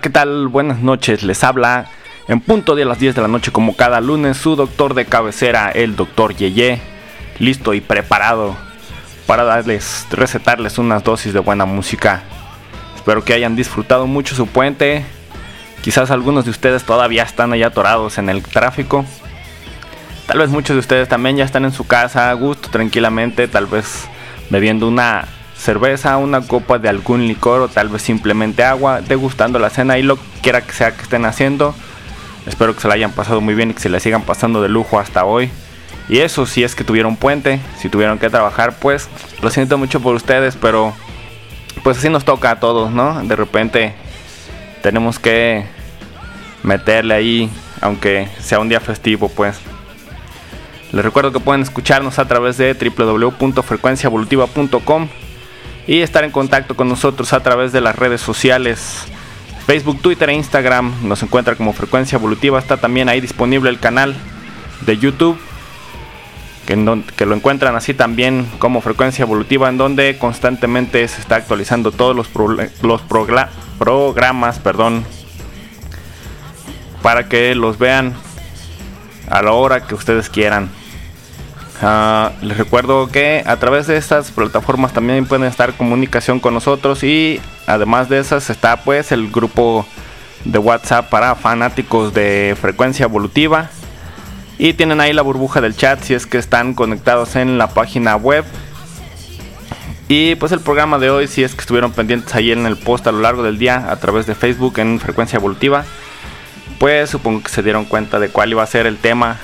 ¿qué tal? Buenas noches, les habla en punto de las 10 de la noche como cada lunes su doctor de cabecera, el doctor Yeye, listo y preparado para darles, recetarles unas dosis de buena música. Espero que hayan disfrutado mucho su puente. Quizás algunos de ustedes todavía están allá atorados en el tráfico. Tal vez muchos de ustedes también ya están en su casa a gusto, tranquilamente, tal vez bebiendo una cerveza, una copa de algún licor o tal vez simplemente agua, degustando la cena y lo quiera que sea que estén haciendo. Espero que se la hayan pasado muy bien y que se la sigan pasando de lujo hasta hoy. Y eso si es que tuvieron puente, si tuvieron que trabajar, pues lo siento mucho por ustedes, pero pues así nos toca a todos, ¿no? De repente tenemos que meterle ahí, aunque sea un día festivo, pues. Les recuerdo que pueden escucharnos a través de www.frecuenciaevolutiva.com y estar en contacto con nosotros a través de las redes sociales. Facebook, Twitter e Instagram nos encuentra como Frecuencia Evolutiva. Está también ahí disponible el canal de YouTube, que, lo encuentran así también como Frecuencia Evolutiva, en donde constantemente se está actualizando todos los, los programas perdón, para que los vean a la hora que ustedes quieran. Ah, les recuerdo que a través de estas plataformas también pueden estar en comunicación con nosotros y además de esas está pues el grupo de WhatsApp para fanáticos de frecuencia evolutiva. Y tienen ahí la burbuja del chat si es que están conectados en la página web. Y pues el programa de hoy si es que estuvieron pendientes ahí en el post a lo largo del día a través de Facebook en frecuencia evolutiva pues supongo que se dieron cuenta de cuál iba a ser el tema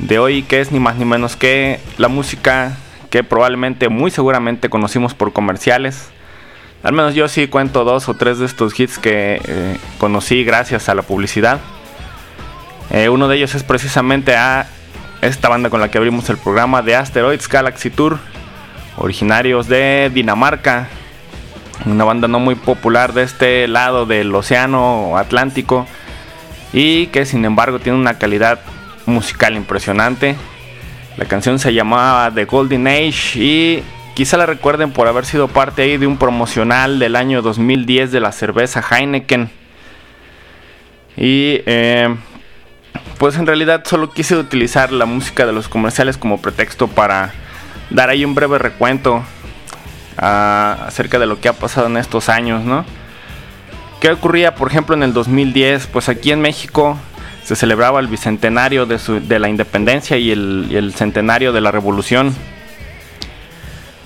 de hoy, que es ni más ni menos que la música que probablemente, muy seguramente conocimos por comerciales. Al menos yo sí cuento dos o tres de estos hits que eh, conocí gracias a la publicidad. Eh, uno de ellos es precisamente a esta banda con la que abrimos el programa de Asteroids Galaxy Tour, originarios de Dinamarca, una banda no muy popular de este lado del océano Atlántico y que sin embargo tiene una calidad musical impresionante. La canción se llamaba The Golden Age y quizá la recuerden por haber sido parte ahí de un promocional del año 2010 de la cerveza Heineken. Y eh, pues en realidad solo quise utilizar la música de los comerciales como pretexto para dar ahí un breve recuento ah, acerca de lo que ha pasado en estos años, ¿no? ¿Qué ocurría, por ejemplo, en el 2010? Pues aquí en México se celebraba el bicentenario de, la independencia y el, centenario de la revolución.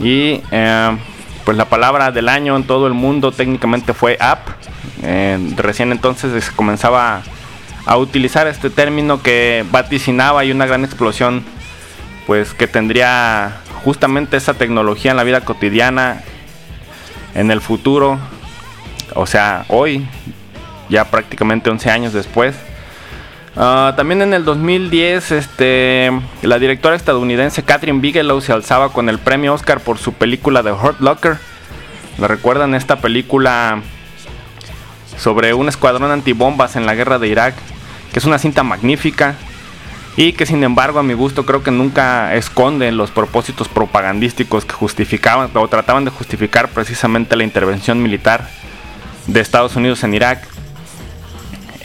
Y eh, pues la palabra del año en todo el mundo técnicamente fue app. Eh, recién entonces se comenzaba a utilizar este término que vaticinaba y una gran explosión pues que tendría justamente esa tecnología en la vida cotidiana en el futuro o sea, hoy, ya prácticamente 11 años después. Ah, también en el 2010, este, la directora estadounidense Catherine Bigelow se alzaba con el premio Oscar por su película The Hurt Locker. ¿La recuerdan esta película sobre un escuadrón antibombas en la guerra de Irak? Que es una cinta magnífica y que sin embargo a mi gusto creo que nunca esconde los propósitos propagandísticos que justificaban o trataban de justificar precisamente la intervención militar de Estados Unidos en Irak.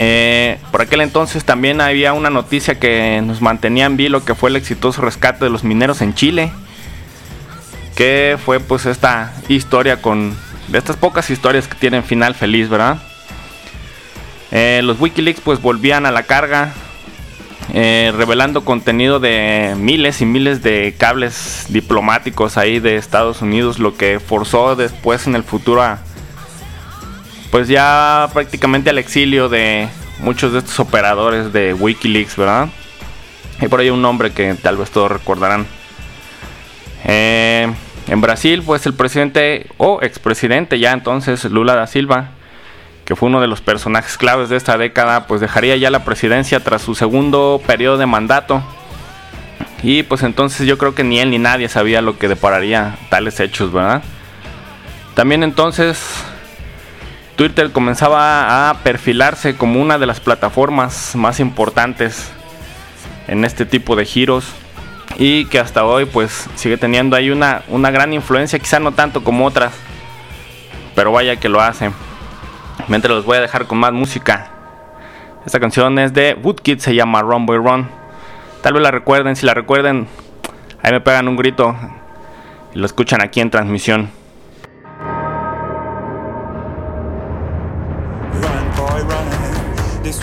Eh, por aquel entonces también había una noticia que nos mantenía en vilo que fue el exitoso rescate de los mineros en Chile. Que fue pues esta historia con... Estas pocas historias que tienen final feliz, ¿verdad? Eh, los Wikileaks pues volvían a la carga. Eh, revelando contenido de miles y miles de cables diplomáticos ahí de Estados Unidos, lo que forzó después en el futuro a, pues ya prácticamente al exilio de muchos de estos operadores de Wikileaks, ¿verdad? Hay por ahí un nombre que tal vez todos recordarán. Eh, en Brasil, pues el presidente o expresidente ya entonces, Lula da Silva, que fue uno de los personajes claves de esta década, pues dejaría ya la presidencia tras su segundo periodo de mandato. Y pues entonces yo creo que ni él ni nadie sabía lo que depararía tales hechos, ¿verdad? También entonces Twitter comenzaba a perfilarse como una de las plataformas más importantes en este tipo de giros y que hasta hoy pues sigue teniendo ahí una, una gran influencia, quizá no tanto como otras, pero vaya que lo hace. Mientras los voy a dejar con más música. Esta canción es de Woodkid, se llama Run Boy Run. Tal vez la recuerden, si la recuerden, ahí me pegan un grito y lo escuchan aquí en transmisión.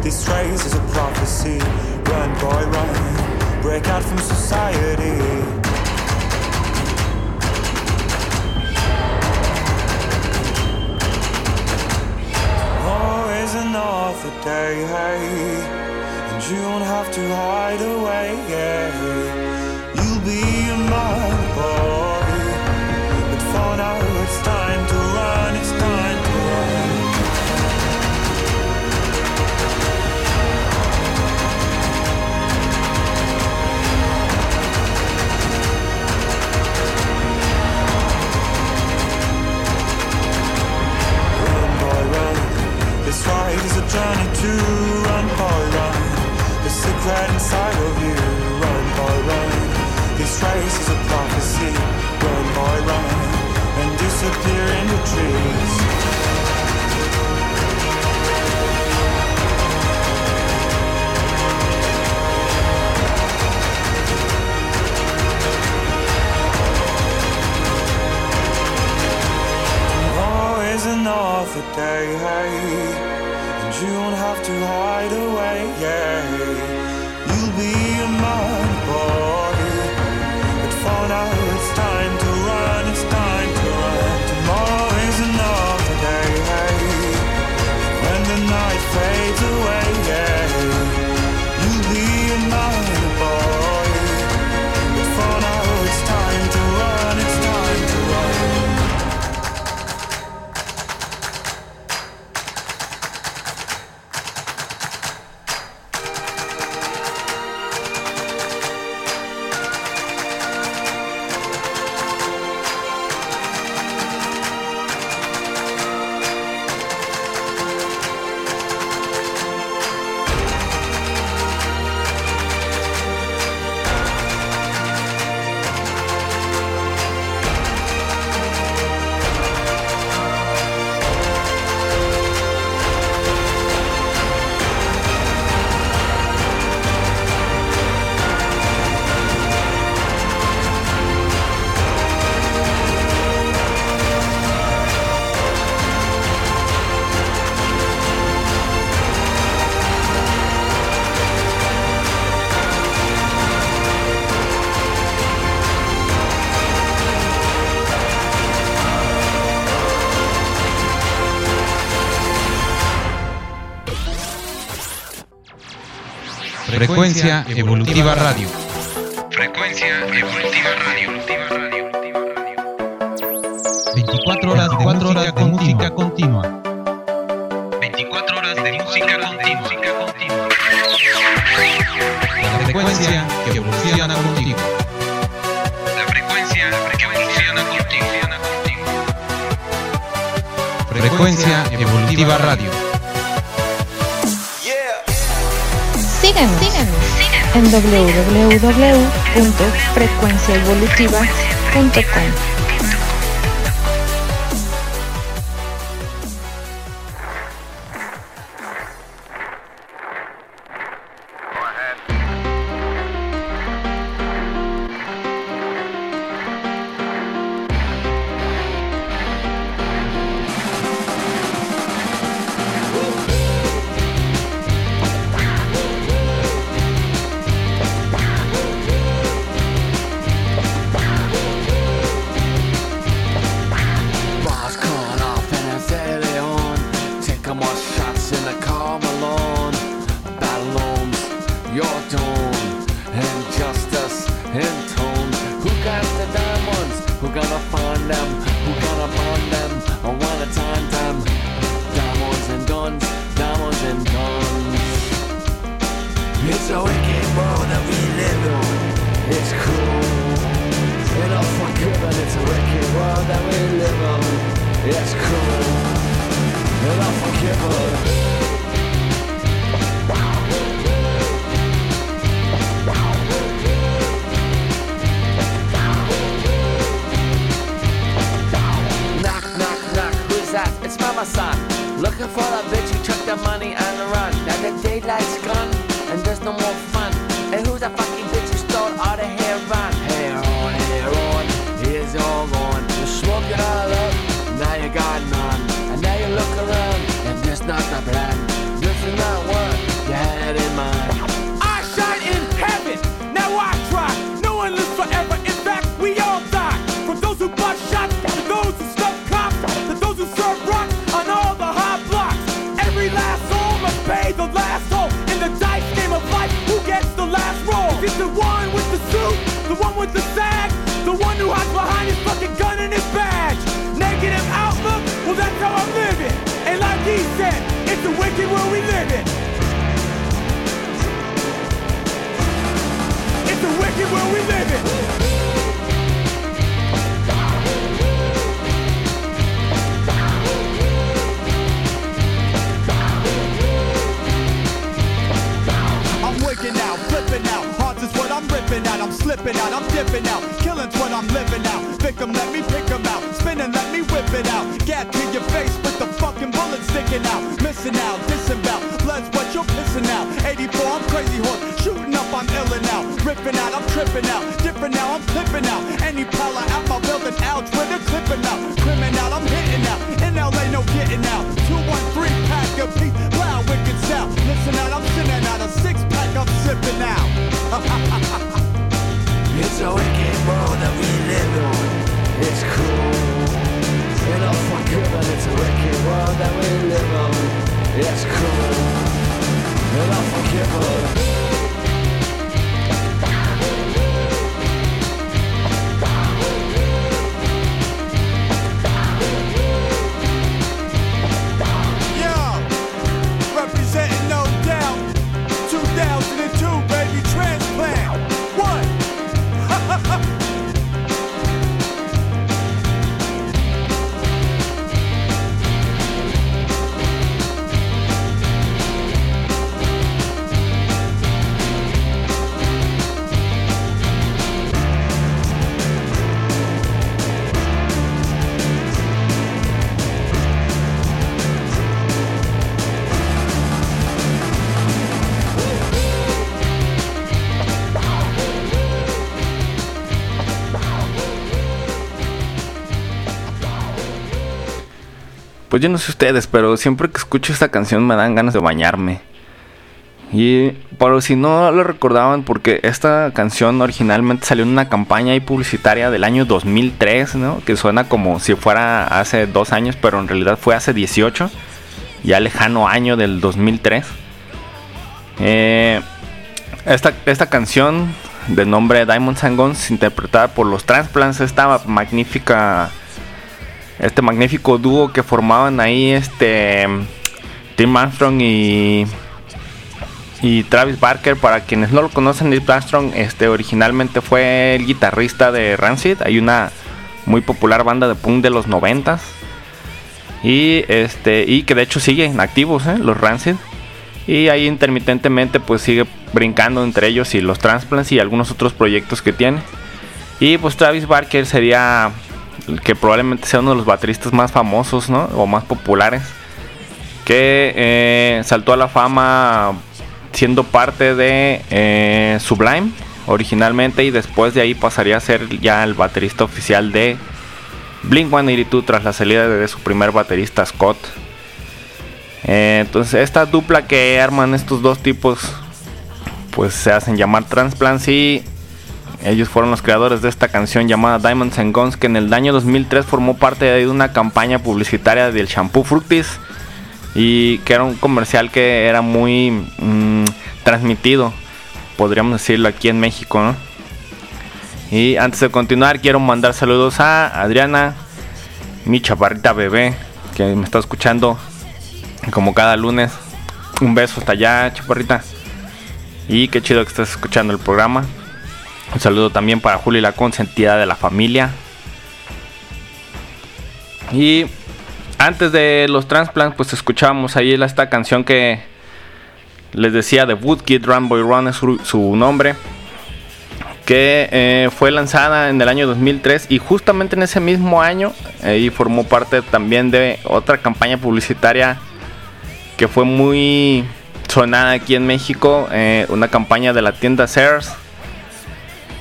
This race is a prophecy. Run, boy, run. Break out from society. War is another day, and you don't have to hide away. You'll be man, boy, journey to run, boy, run. The secret inside of you. Run, boy, run. This race is a prophecy. Run, boy, run. And disappear in the trees. Another day, you don't have to hide away, yeah. You'll be man, boy, but for now Frecuencia Evolutiva Radio. Frecuencia Evolutiva Radio. 24 horas de música continua. continua. 24 horas de música continua. La frecuencia que evoluciona contigo. La frecuencia que evoluciona contigo. Frecuencia Evolutiva Radio. En www.frecuenciaevolutiva.com. unforgiven. It's. Pues yo no sé ustedes, pero siempre que escucho esta canción me dan ganas de bañarme. Y pero si no lo recordaban, porque esta canción originalmente salió en una campaña ahí publicitaria del año 2003, ¿no? Que suena como si fuera hace dos años, pero en realidad fue hace 18, ya lejano año del 2003. Eh, esta, esta canción de nombre Diamonds and Guns, interpretada por los Transplants, esta magnífica este magnífico dúo que formaban ahí este Tim Armstrong y y Travis Barker. Para quienes no lo conocen Tim Armstrong este originalmente fue el guitarrista de Rancid. Hay una muy popular banda de punk de los noventas. Y este y que de hecho siguen activos ¿eh? los Rancid. Y ahí intermitentemente pues sigue brincando entre ellos y los Transplants y algunos otros proyectos que tiene. Y pues Travis Barker sería que probablemente sea uno de los bateristas más famosos, ¿no? O más populares. Que eh, saltó a la fama siendo parte de eh, Sublime originalmente y después de ahí pasaría a ser ya el baterista oficial de Blink 182 tras la salida de su primer baterista Scott. Eh, entonces esta dupla que arman estos dos tipos pues se hacen llamar Transplants y ellos fueron los creadores de esta canción llamada Diamonds and Guns que en el año 2003 formó parte de una campaña publicitaria del shampoo Fructis y que era un comercial que era muy mm, transmitido, podríamos decirlo aquí en México. Y antes de continuar quiero mandar saludos a Adriana, mi chaparrita bebé, que me está escuchando como cada lunes. Un beso hasta allá, chaparrita. Y qué chido que estés escuchando el programa. Un saludo también para Juli, la consentida de la familia. Y antes de los transplants, pues escuchábamos ahí esta canción que les decía de Woodkid, Run Boy Run es su, nombre. Que eh, fue lanzada en el año 2003 y justamente en ese mismo año y formó parte también de otra campaña publicitaria que fue muy sonada aquí en México, eh, una campaña de la tienda Sears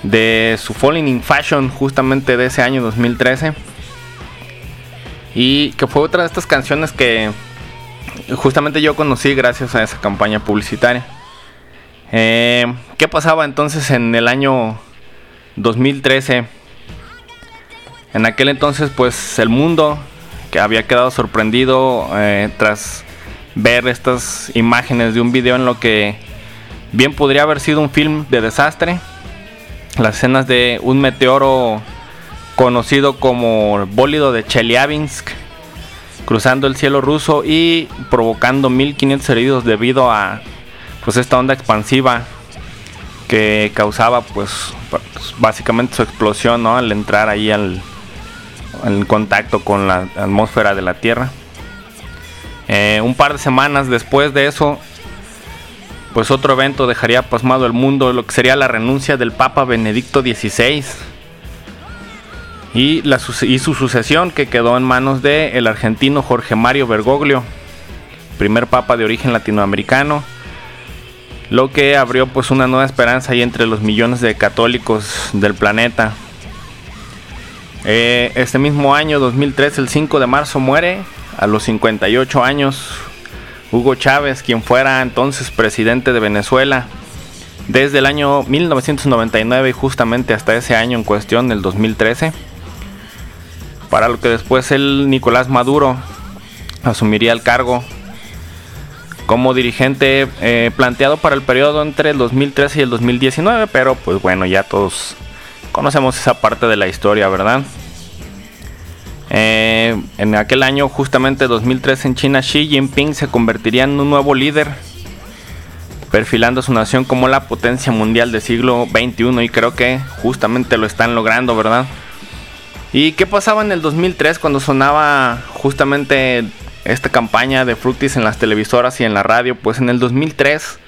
de su Falling in Fashion justamente de ese año 2013 y que fue otra de estas canciones que justamente yo conocí gracias a esa campaña publicitaria. Eh, ¿Qué pasaba entonces en el año 2013? En aquel entonces pues el mundo que había quedado sorprendido eh, tras ver estas imágenes de un video en lo que bien podría haber sido un film de desastre. Las escenas de un meteoro conocido como bólido de Chelyabinsk cruzando el cielo ruso y provocando 1500 heridos debido a pues esta onda expansiva que causaba pues, básicamente su explosión ¿no? al entrar ahí al, contacto con la atmósfera de la Tierra. Eh, un par de semanas después de eso, pues otro evento dejaría pasmado el mundo, lo que sería la renuncia del Papa Benedicto XVI y su sucesión que quedó en manos del el argentino Jorge Mario Bergoglio, primer papa de origen latinoamericano, lo que abrió pues una nueva esperanza ahí entre los millones de católicos del planeta. Eh, este mismo año, 2003, el 5 de marzo, muere a los 58 años Hugo Chávez, quien fuera entonces presidente de Venezuela desde el año 1999 y justamente hasta ese año en cuestión, el 2013, para lo que después el Nicolás Maduro asumiría el cargo como dirigente eh, planteado para el periodo entre el 2013 y el 2019, pero pues bueno, ya todos conocemos esa parte de la historia, ¿verdad? Eh, en aquel año, justamente 2013 en China, Xi Jinping se convertiría en un nuevo líder, perfilando su nación como la potencia mundial del siglo XXI y creo que justamente lo están logrando, ¿verdad? ¿Y qué pasaba en el 2003 cuando sonaba justamente esta campaña de Fructis en las televisoras y en la radio? Pues en el 2003,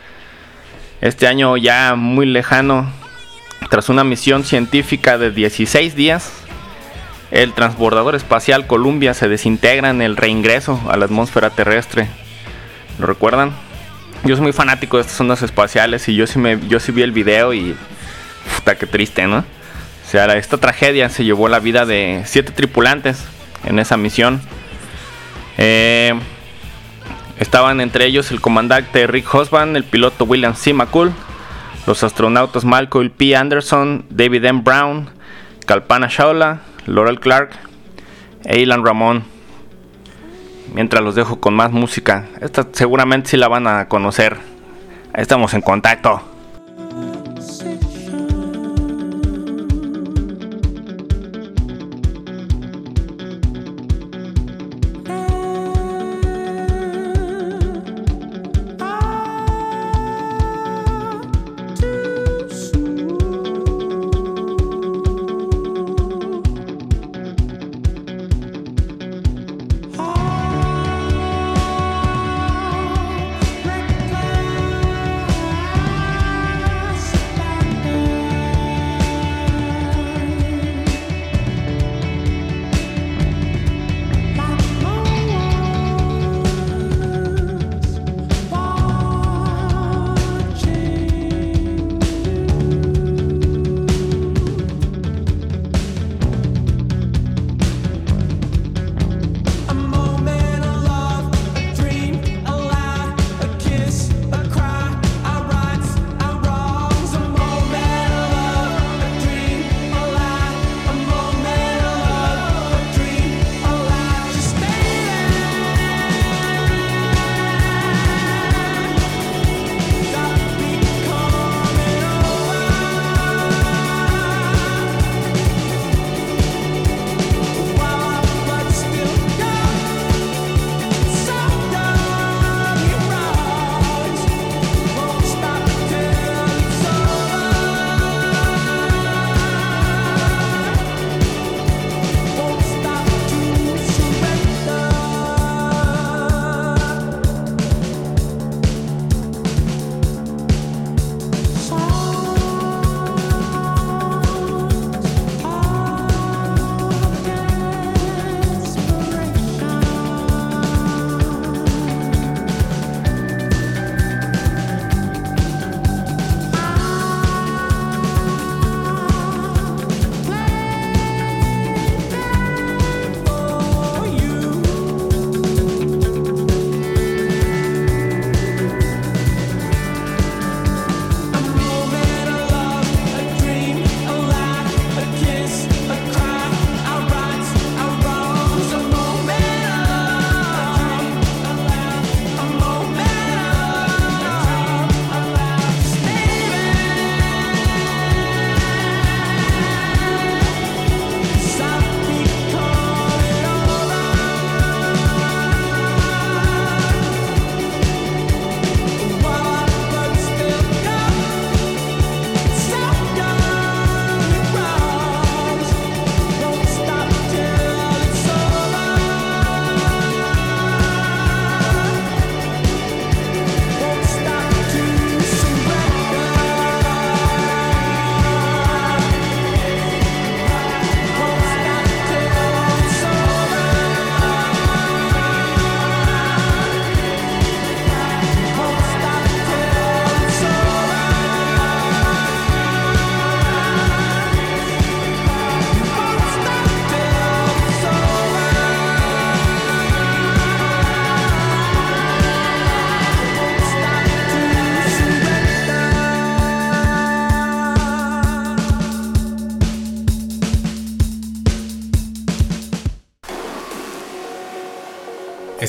este año ya muy lejano, tras una misión científica de 16 días, el transbordador espacial Columbia se desintegra en el reingreso a la atmósfera terrestre. ¿Lo recuerdan? Yo soy muy fanático de estas ondas espaciales y yo sí, me, yo sí vi el video y... Puta, qué triste, ¿no? O sea, esta tragedia se llevó la vida de siete tripulantes en esa misión. Eh, estaban entre ellos el comandante Rick Hosband, el piloto William C. McCool, los astronautas Malcolm P. Anderson, David M. Brown, Kalpana Shaula, Laurel Clark e Ilan Ramón. Mientras los dejo con más música. Esta seguramente sí la van a conocer. Estamos en contacto.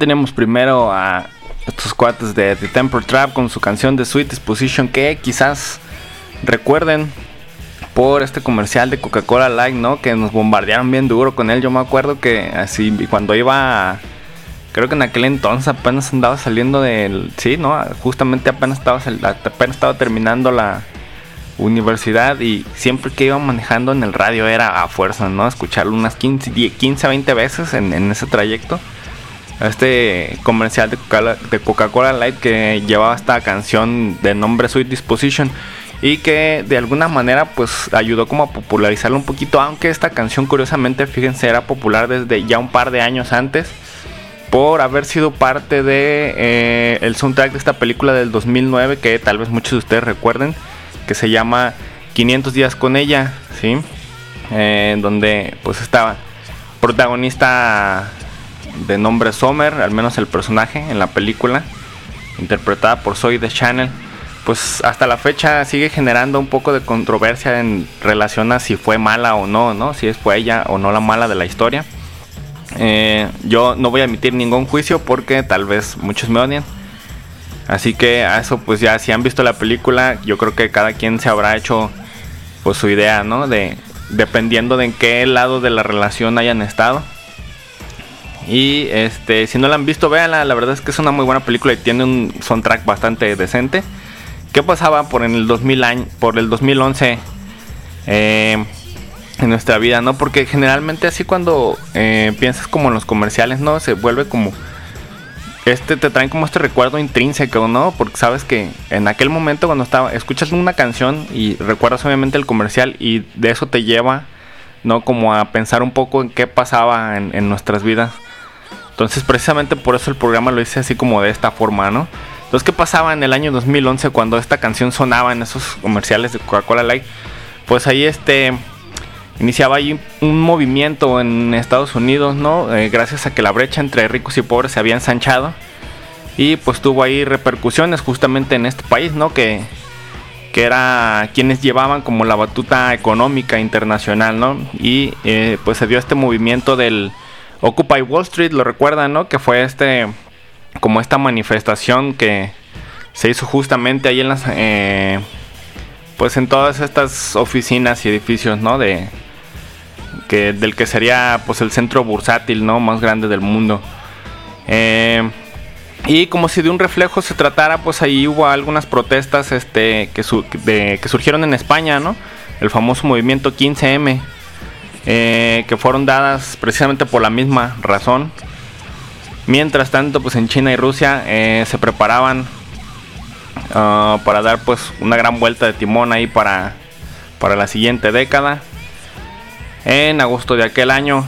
Tenemos primero a estos cuates de The Temper Trap con su canción de Sweet Disposition que quizás recuerden por este comercial de Coca-Cola Light, ¿no? Que nos bombardearon bien duro con él. Yo me acuerdo que así cuando iba, creo que en aquel entonces apenas andaba saliendo del, sí, ¿no? Justamente apenas estaba, terminando la universidad y siempre que iba manejando en el radio era a fuerza, ¿no? Escucharlo unas 15, 10, 15 20 veces en ese trayecto. Este comercial de Coca-Cola Light que llevaba esta canción de nombre Sweet Disposition y que de alguna manera pues ayudó como a popularizarlo un poquito, aunque esta canción curiosamente, fíjense, era popular desde ya un par de años antes por haber sido parte de eh, el soundtrack de esta película del 2009 que tal vez muchos de ustedes recuerden que se llama 500 días con ella, ¿sí? Eh, donde pues estaba protagonista de nombre Sommer, al menos el personaje en la película, interpretada por Zoe de Channel, pues hasta la fecha sigue generando un poco de controversia en relación a si fue mala o no, ¿no? Si fue ella o no la mala de la historia. Eh, yo no voy a emitir ningún juicio porque tal vez muchos me odian. Así que a eso pues ya si han visto la película, yo creo que cada quien se habrá hecho pues su idea, ¿no? De dependiendo de en qué lado de la relación hayan estado. Y este, si no la han visto, véanla, la verdad es que es una muy buena película y tiene un soundtrack bastante decente. ¿Qué pasaba por el 2000 año, por el 2011 eh, en nuestra vida, no? Porque generalmente así cuando eh, piensas como en los comerciales, ¿no? Se vuelve como este te traen como este recuerdo intrínseco, ¿no? Porque sabes que en aquel momento cuando estaba escuchas una canción y recuerdas obviamente el comercial y de eso te lleva, ¿no? Como a pensar un poco en qué pasaba en nuestras vidas. Entonces precisamente por eso el programa lo hice así como de esta forma, ¿no? Entonces, ¿qué pasaba en el año 2011 cuando esta canción sonaba en esos comerciales de Coca-Cola Light? Pues ahí este iniciaba ahí un movimiento en Estados Unidos, ¿no? Eh, gracias a que la brecha entre ricos y pobres se había ensanchado y pues tuvo ahí repercusiones justamente en este país, ¿no? Que, que era quienes llevaban como la batuta económica internacional, ¿no? Y eh, pues se dio este movimiento del Occupy Wall Street, lo recuerdan, ¿no? Que fue este como esta manifestación que se hizo justamente ahí en las eh, pues en todas estas oficinas y edificios no de que del que sería pues el centro bursátil no más grande del mundo. Eh, y como si de un reflejo se tratara pues ahí hubo algunas protestas este que, que surgieron en España no el famoso movimiento 15M eh, que fueron dadas precisamente por la misma razón Mientras tanto, pues en China y Rusia eh, se preparaban ah, para dar pues una gran vuelta de timón ahí para, para la siguiente década. En agosto de aquel año,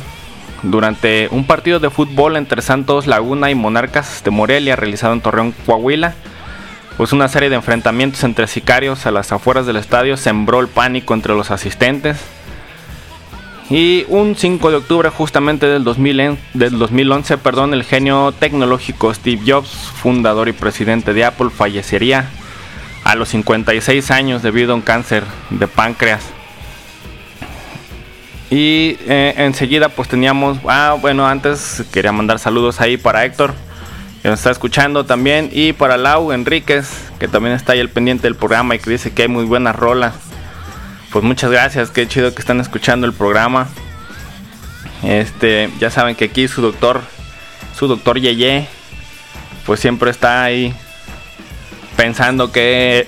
durante un partido de fútbol entre Santos Laguna y Monarcas de Morelia realizado en Torreón, Coahuila, pues una serie de enfrentamientos entre sicarios a las afueras del estadio sembró el pánico entre los asistentes. Y un 5 de octubre justamente del, 2000 en- del 2011, perdón, el genio tecnológico Steve Jobs, fundador y presidente de Apple, fallecería a los 56 años debido a un cáncer de páncreas. Y eh, enseguida pues teníamos, ah bueno, antes quería mandar saludos ahí para Héctor, que nos está escuchando también, y para Lau Enríquez, que también está ahí al pendiente del programa y que dice que hay muy buenas rolas. Pues muchas gracias, qué chido que están escuchando el programa. Este, ya saben que aquí su doctor, su doctor Yeye, pues siempre está ahí pensando que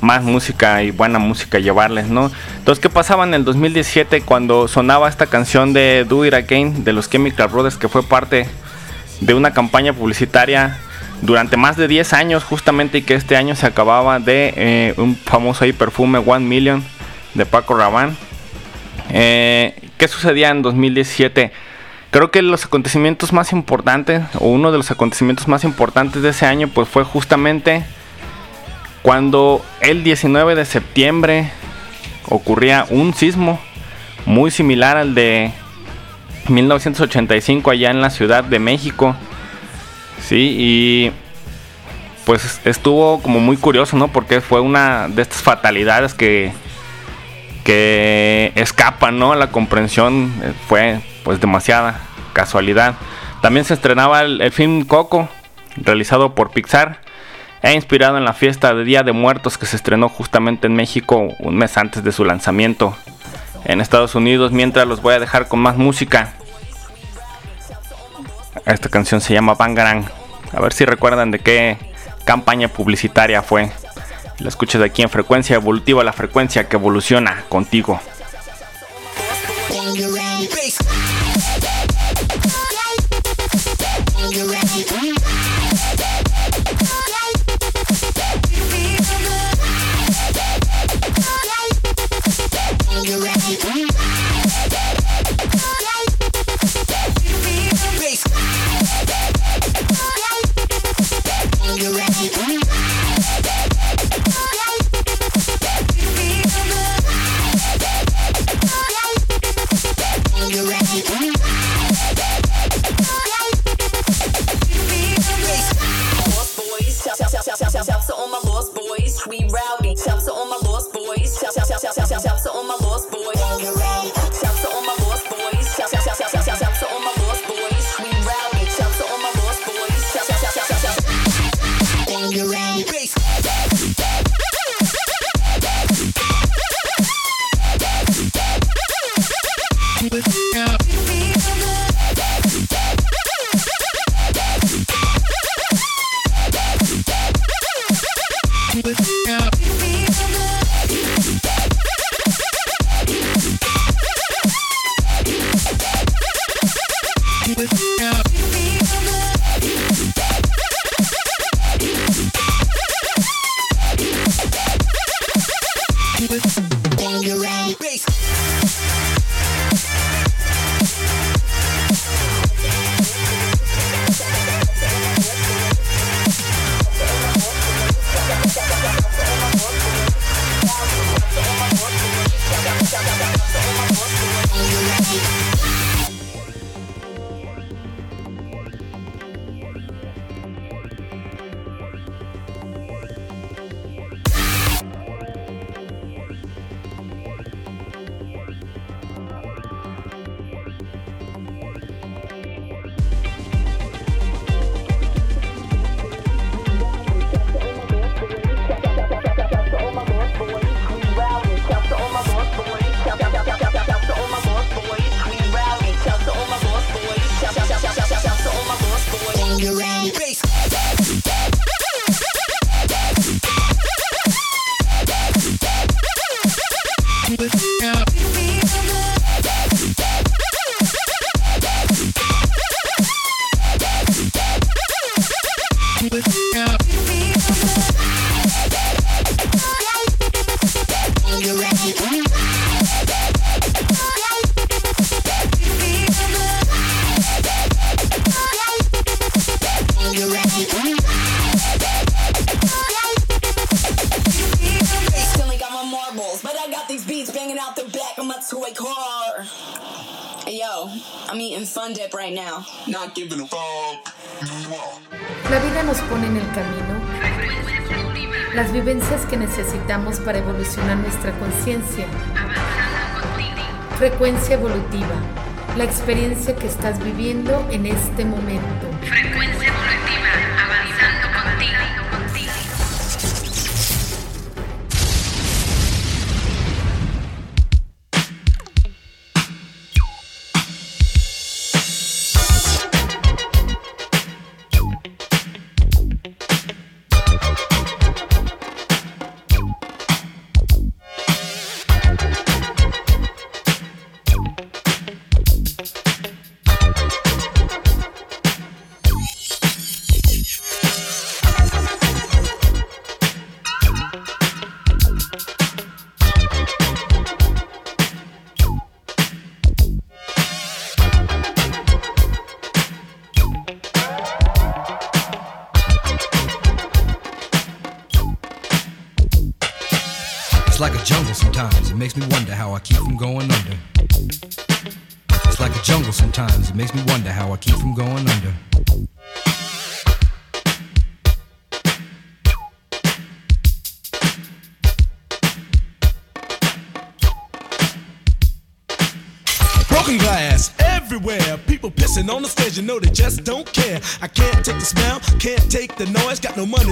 más música y buena música llevarles, ¿no? Entonces, ¿qué pasaba en el 2017 cuando sonaba esta canción de Do It Again de los Chemical Brothers que fue parte de una campaña publicitaria durante más de 10 años justamente y que este año se acababa de eh, un famoso ahí perfume One Million de Paco Rabanne. Eh, ¿Qué sucedía en 2017? Creo que los acontecimientos más importantes, o uno de los acontecimientos más importantes de ese año, pues fue justamente cuando el 19 de septiembre ocurría un sismo muy similar al de 1985 allá en la Ciudad de México. Sí, y pues estuvo como muy curioso, ¿no? Porque fue una de estas fatalidades que que escapan, ¿no? A la comprensión eh, fue pues demasiada casualidad. También se estrenaba el, el film Coco, realizado por Pixar, e inspirado en la fiesta de Día de Muertos que se estrenó justamente en México un mes antes de su lanzamiento en Estados Unidos. Mientras los voy a dejar con más música. Esta canción se llama Bangarang. A ver si recuerdan de qué campaña publicitaria fue. La escuchas aquí en frecuencia evolutiva, la frecuencia que evoluciona contigo. Yeah. Back of my toy car. Hey yo, I'm eating Fun Dip right now. Not giving a fuck. La vida nos pone en el camino las vivencias que necesitamos para evolucionar nuestra conciencia. Frecuencia evolutiva, la experiencia que estás viviendo en este momento. Frecuencia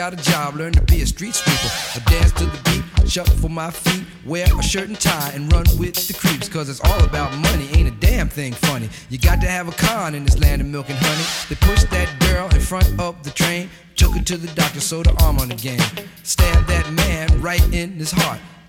Got a job, learn to be a street sweeper. I dance to the beat, shuffle my feet, wear a shirt and tie, and run with the creeps. Cause it's all about money, ain't a damn thing funny. You got to have a con in this land of milk and honey. They pushed that girl in front of the train, took her to the doctor, sewed her arm on again. Stabbed that man right in his heart.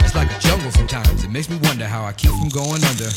It's like a jungle sometimes. It makes me wonder how I keep from going under.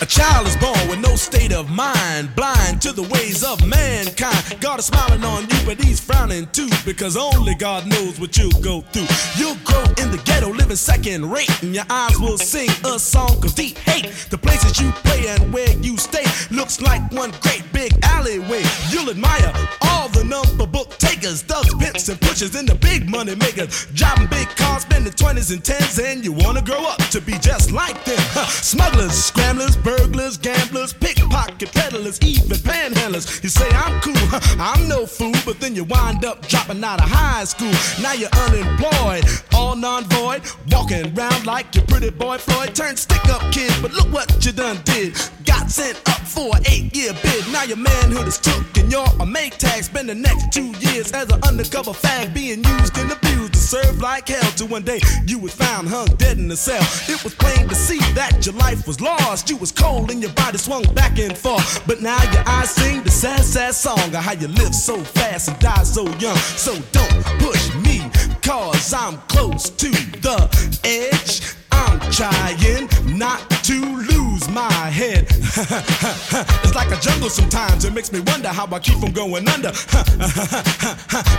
A child is born with no state of mind, blind to the ways of mankind. God is smiling on you, but he's frowning too, because only God knows what you'll go through. You'll grow in the ghetto, living second rate, and your eyes will sing a song of deep hate. The places you play and where you stay looks like one great big alleyway. You'll admire all the number book takers, thugs, pimps, and pushers, and the big money makers. Driving big cars, spending 20s and 10s, and you wanna grow up to be just like them. Huh. Smugglers, scramblers, burglars, gamblers, pickpocket peddlers, even panhandlers. You say I'm cool, huh, I'm no fool, but then you wind up dropping out of high school. Now you're unemployed, all non-void, walking around like your pretty boy Floyd. Turned stick-up kid, but look what you done did. Got sent up for an eight-year bid. Now your manhood is took and you're a make tag. Spend the next two years as an undercover fag, being used and abused to serve like hell. Till one day you was found hung dead in a cell. It was plain to see that your life was lost. You was cold and your body swung back and forth. But now your eyes sing the sad, sad song of how you live so fast and die so young. So don't push me, cause I'm close to the edge. I'm trying not to lose my head. it's like a jungle sometimes, it makes me wonder how I keep from going under.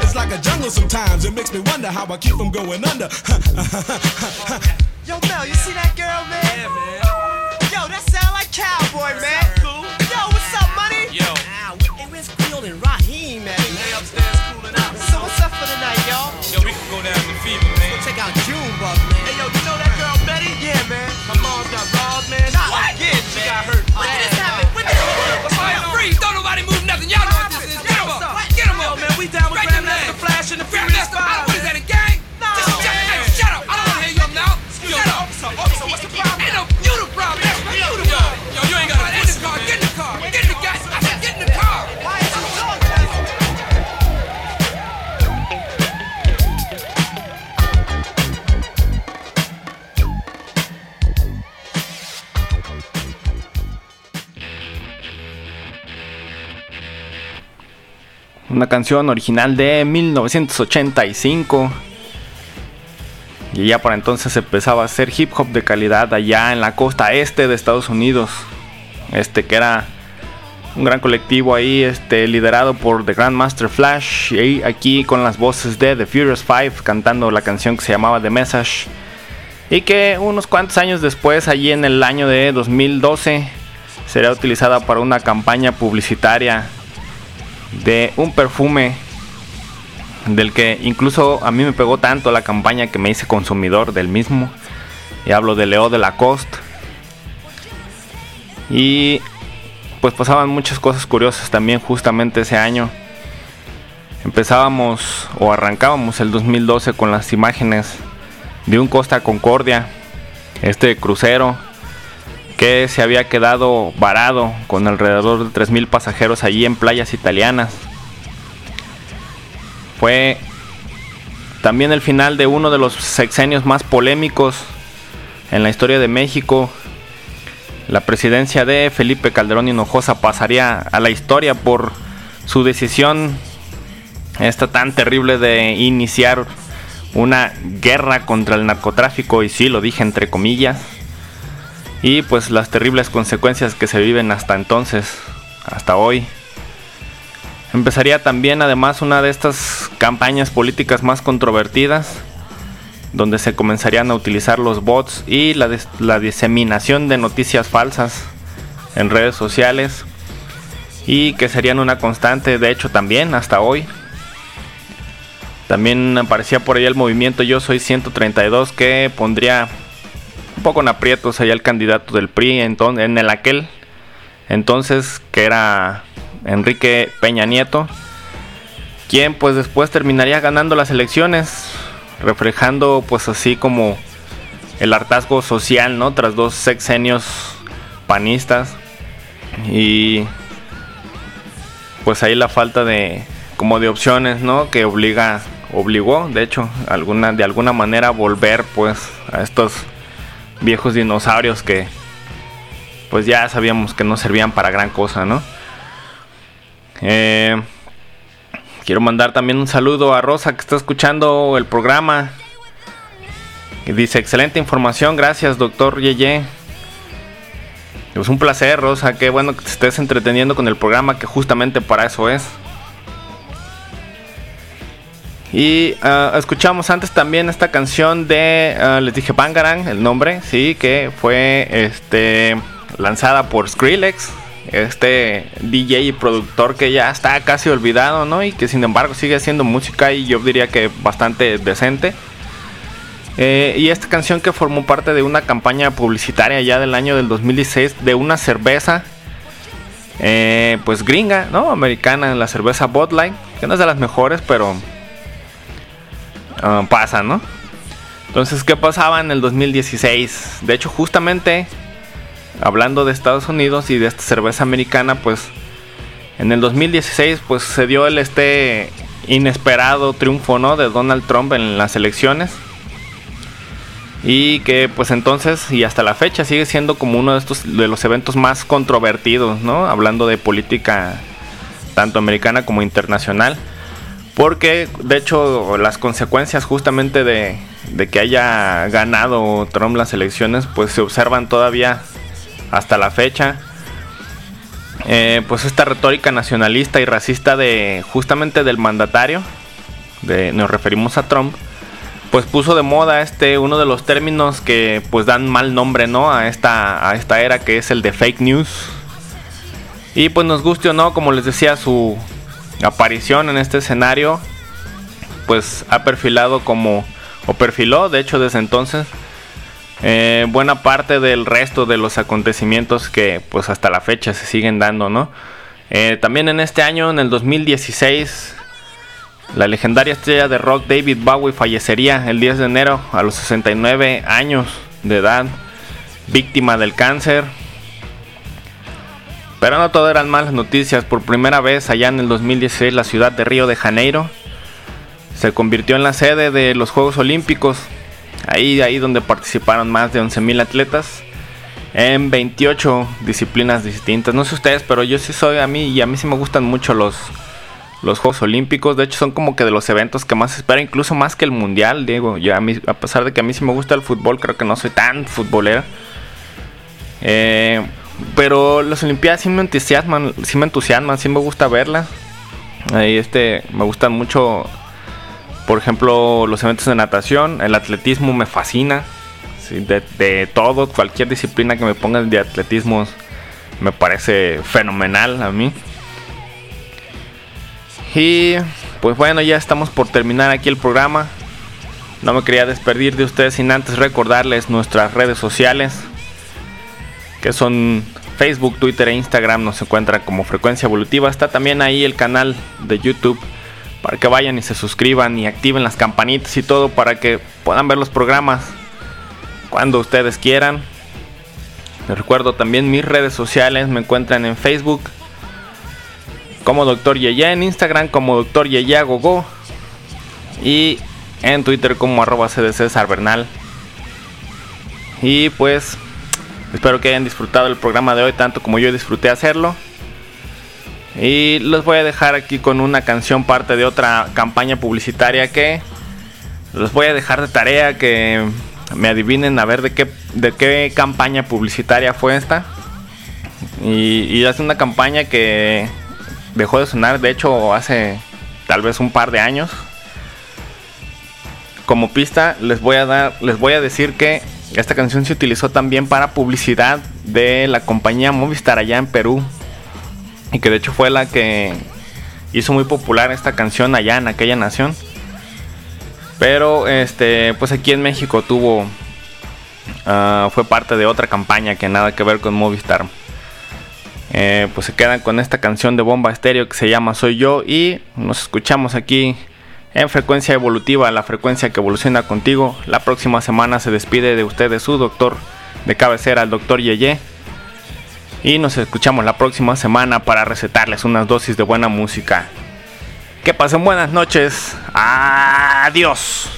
it's like a jungle sometimes, it makes me wonder how I keep from going under. Yo, Mel, you see that girl, man? Yeah, man. Yo, that sound like cowboy, man. Cool. Yo, what's up, money? Yo. Hey, where's Cleo and Raheem, man? They upstairs cooling out. So what's up for the night, y'all? Yo, we can go down to Fever, This. Don't nobody move. Una canción original de 1985. Y ya para entonces empezaba a hacer hip hop de calidad allá en la costa este de Estados Unidos. Este que era un gran colectivo ahí, este liderado por The Grandmaster Flash. Y aquí con las voces de The Furious Five cantando la canción que se llamaba The Message. Y que unos cuantos años después, allí en el año de 2012, será utilizada para una campaña publicitaria de un perfume del que incluso a mí me pegó tanto la campaña que me hice consumidor del mismo. Y hablo de Leo de Lacoste. Y pues pasaban muchas cosas curiosas también justamente ese año. Empezábamos o arrancábamos el 2012 con las imágenes de un Costa Concordia, este crucero que se había quedado varado con alrededor de 3.000 pasajeros allí en playas italianas. Fue también el final de uno de los sexenios más polémicos en la historia de México. La presidencia de Felipe Calderón Hinojosa pasaría a la historia por su decisión esta tan terrible de iniciar una guerra contra el narcotráfico y sí lo dije entre comillas y pues las terribles consecuencias que se viven hasta entonces, hasta hoy. Empezaría también además una de estas campañas políticas más controvertidas, donde se comenzarían a utilizar los bots y la, la diseminación de noticias falsas en redes sociales, y que serían una constante, de hecho también hasta hoy. También aparecía por ahí el movimiento Yo Soy 132 que pondría poco en aprietos allá el candidato del PRI enton- en el aquel entonces que era Enrique Peña Nieto, quien pues después terminaría ganando las elecciones, reflejando pues así como el hartazgo social, ¿no? Tras dos sexenios panistas y pues ahí la falta de como de opciones, ¿no? Que obliga obligó, de hecho, alguna de alguna manera volver pues a estos viejos dinosaurios que pues ya sabíamos que no servían para gran cosa, ¿no? Eh, quiero mandar también un saludo a Rosa que está escuchando el programa. Y dice, excelente información, gracias doctor Yeye. Es un placer, Rosa, qué bueno que te estés entreteniendo con el programa, que justamente para eso es. Y ah, escuchamos antes también esta canción de, ah, les dije Bangarang, el nombre, sí, que fue este lanzada por Skrillex, este DJ y productor que ya está casi olvidado, ¿no? Y que sin embargo sigue haciendo música y yo diría que bastante decente. Eh, y esta canción que formó parte de una campaña publicitaria ya del año del 2016 de una cerveza, eh, pues gringa, ¿no? Americana, la cerveza Light, que no es de las mejores, pero ah, pasa, ¿no? Entonces, ¿qué pasaba en el 2016? De hecho, justamente hablando de Estados Unidos y de esta cerveza americana, pues en el 2016 pues se dio el este inesperado triunfo, ¿no? de Donald Trump en las elecciones. Y que pues entonces y hasta la fecha sigue siendo como uno de estos de los eventos más controvertidos, ¿no? Hablando de política tanto americana como internacional. Porque de hecho las consecuencias justamente de que haya ganado Trump las elecciones, pues se observan todavía hasta la fecha. Eh, pues esta retórica nacionalista y racista de justamente del mandatario, de, nos referimos a Trump, pues puso de moda este uno de los términos que pues dan mal nombre no a esta a esta era que es el de fake news y pues nos guste o no como les decía su aparición en este escenario pues ha perfilado como o perfiló de hecho desde entonces eh, buena parte del resto de los acontecimientos que pues hasta la fecha se siguen dando no Eh, también en este año en el 2016 la legendaria estrella de rock David Bowie fallecería el 10 de enero a los 69 años de edad, víctima del cáncer. Pero no todo eran malas noticias. Por primera vez allá en el 2016 la ciudad de Río de Janeiro se convirtió en la sede de los Juegos Olímpicos. Ahí, ahí donde participaron más de 11.000 atletas en 28 disciplinas distintas. No sé ustedes, pero yo sí soy a mí y a mí sí me gustan mucho los los Juegos Olímpicos. De hecho, son como que de los eventos que más se espera, incluso más que el Mundial. Digo, ya a, mí, a pesar de que a mí sí me gusta el fútbol, creo que no soy tan futbolero. Eh, pero las Olimpiadas sí me entusiasman, sí me entusiasman, sí me gusta verlas. Ahí este, me gustan mucho, por ejemplo, los eventos de natación, el atletismo me fascina. De todo, cualquier disciplina que me pongan de atletismo me parece fenomenal a mí. Y pues bueno, ya estamos por terminar aquí el programa. No me quería despedir de ustedes sin antes recordarles nuestras redes sociales, que son Facebook, Twitter e Instagram. Nos encuentran como Frecuencia Evolutiva. Está también ahí el canal de YouTube para que vayan y se suscriban y activen las campanitas y todo para que puedan ver los programas cuando ustedes quieran. Les recuerdo también mis redes sociales. Me encuentran en Facebook como Doctor Yeye, en Instagram como Doctor Yeye Gogo y en Twitter como arroba CDC Bernal. Y pues espero que hayan disfrutado el programa de hoy tanto como yo disfruté hacerlo. Y los voy a dejar aquí con una canción parte de otra campaña publicitaria que los voy a dejar de tarea que me adivinen a ver de qué, de qué campaña publicitaria fue esta. Y, y es una campaña que dejó de sonar, de hecho, hace tal vez un par de años. Como pista, les voy a dar, les voy a decir que esta canción se utilizó también para publicidad de la compañía Movistar allá en Perú. Y que de hecho fue la que hizo muy popular esta canción allá en aquella nación. Pero este, pues aquí en México tuvo uh, fue parte de otra campaña que nada que ver con Movistar. Eh, pues se quedan con esta canción de bomba estéreo que se llama Soy yo y nos escuchamos aquí en frecuencia evolutiva, la frecuencia que evoluciona contigo. La próxima semana se despide de ustedes su doctor de cabecera, el doctor Yeye. Y nos escuchamos la próxima semana para recetarles unas dosis de buena música. Que pasen buenas noches. Adiós.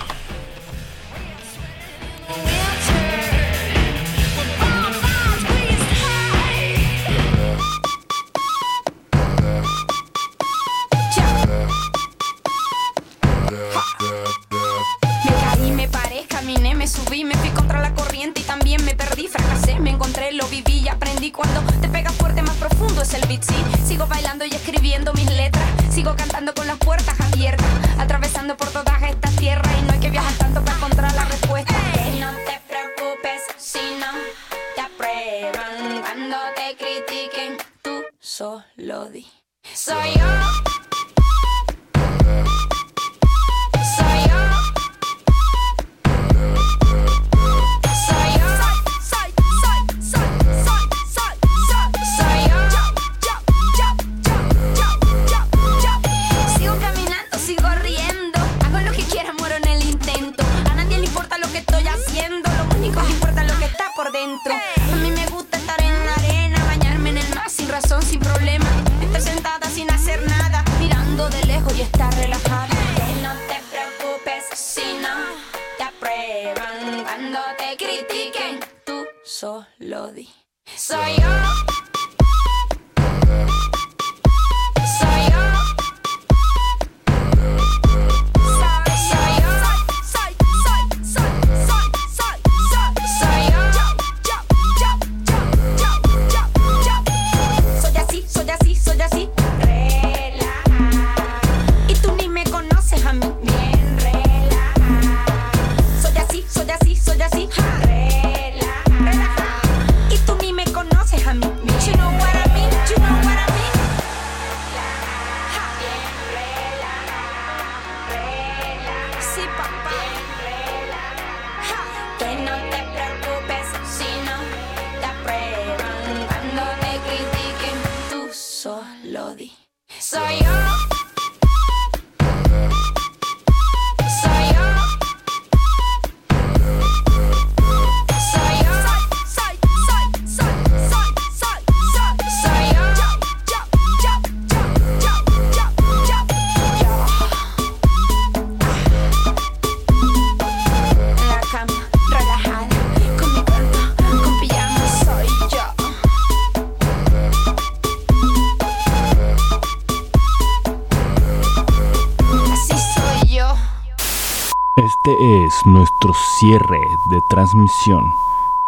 Nuestro cierre de transmisión.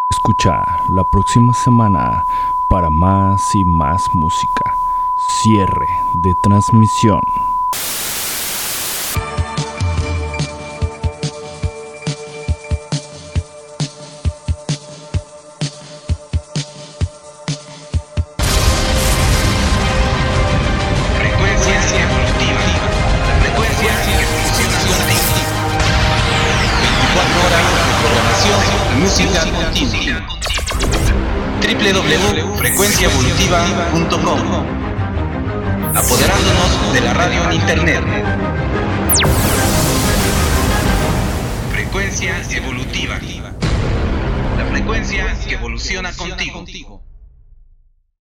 Escucha la próxima semana para más y más música. Cierre de transmisión.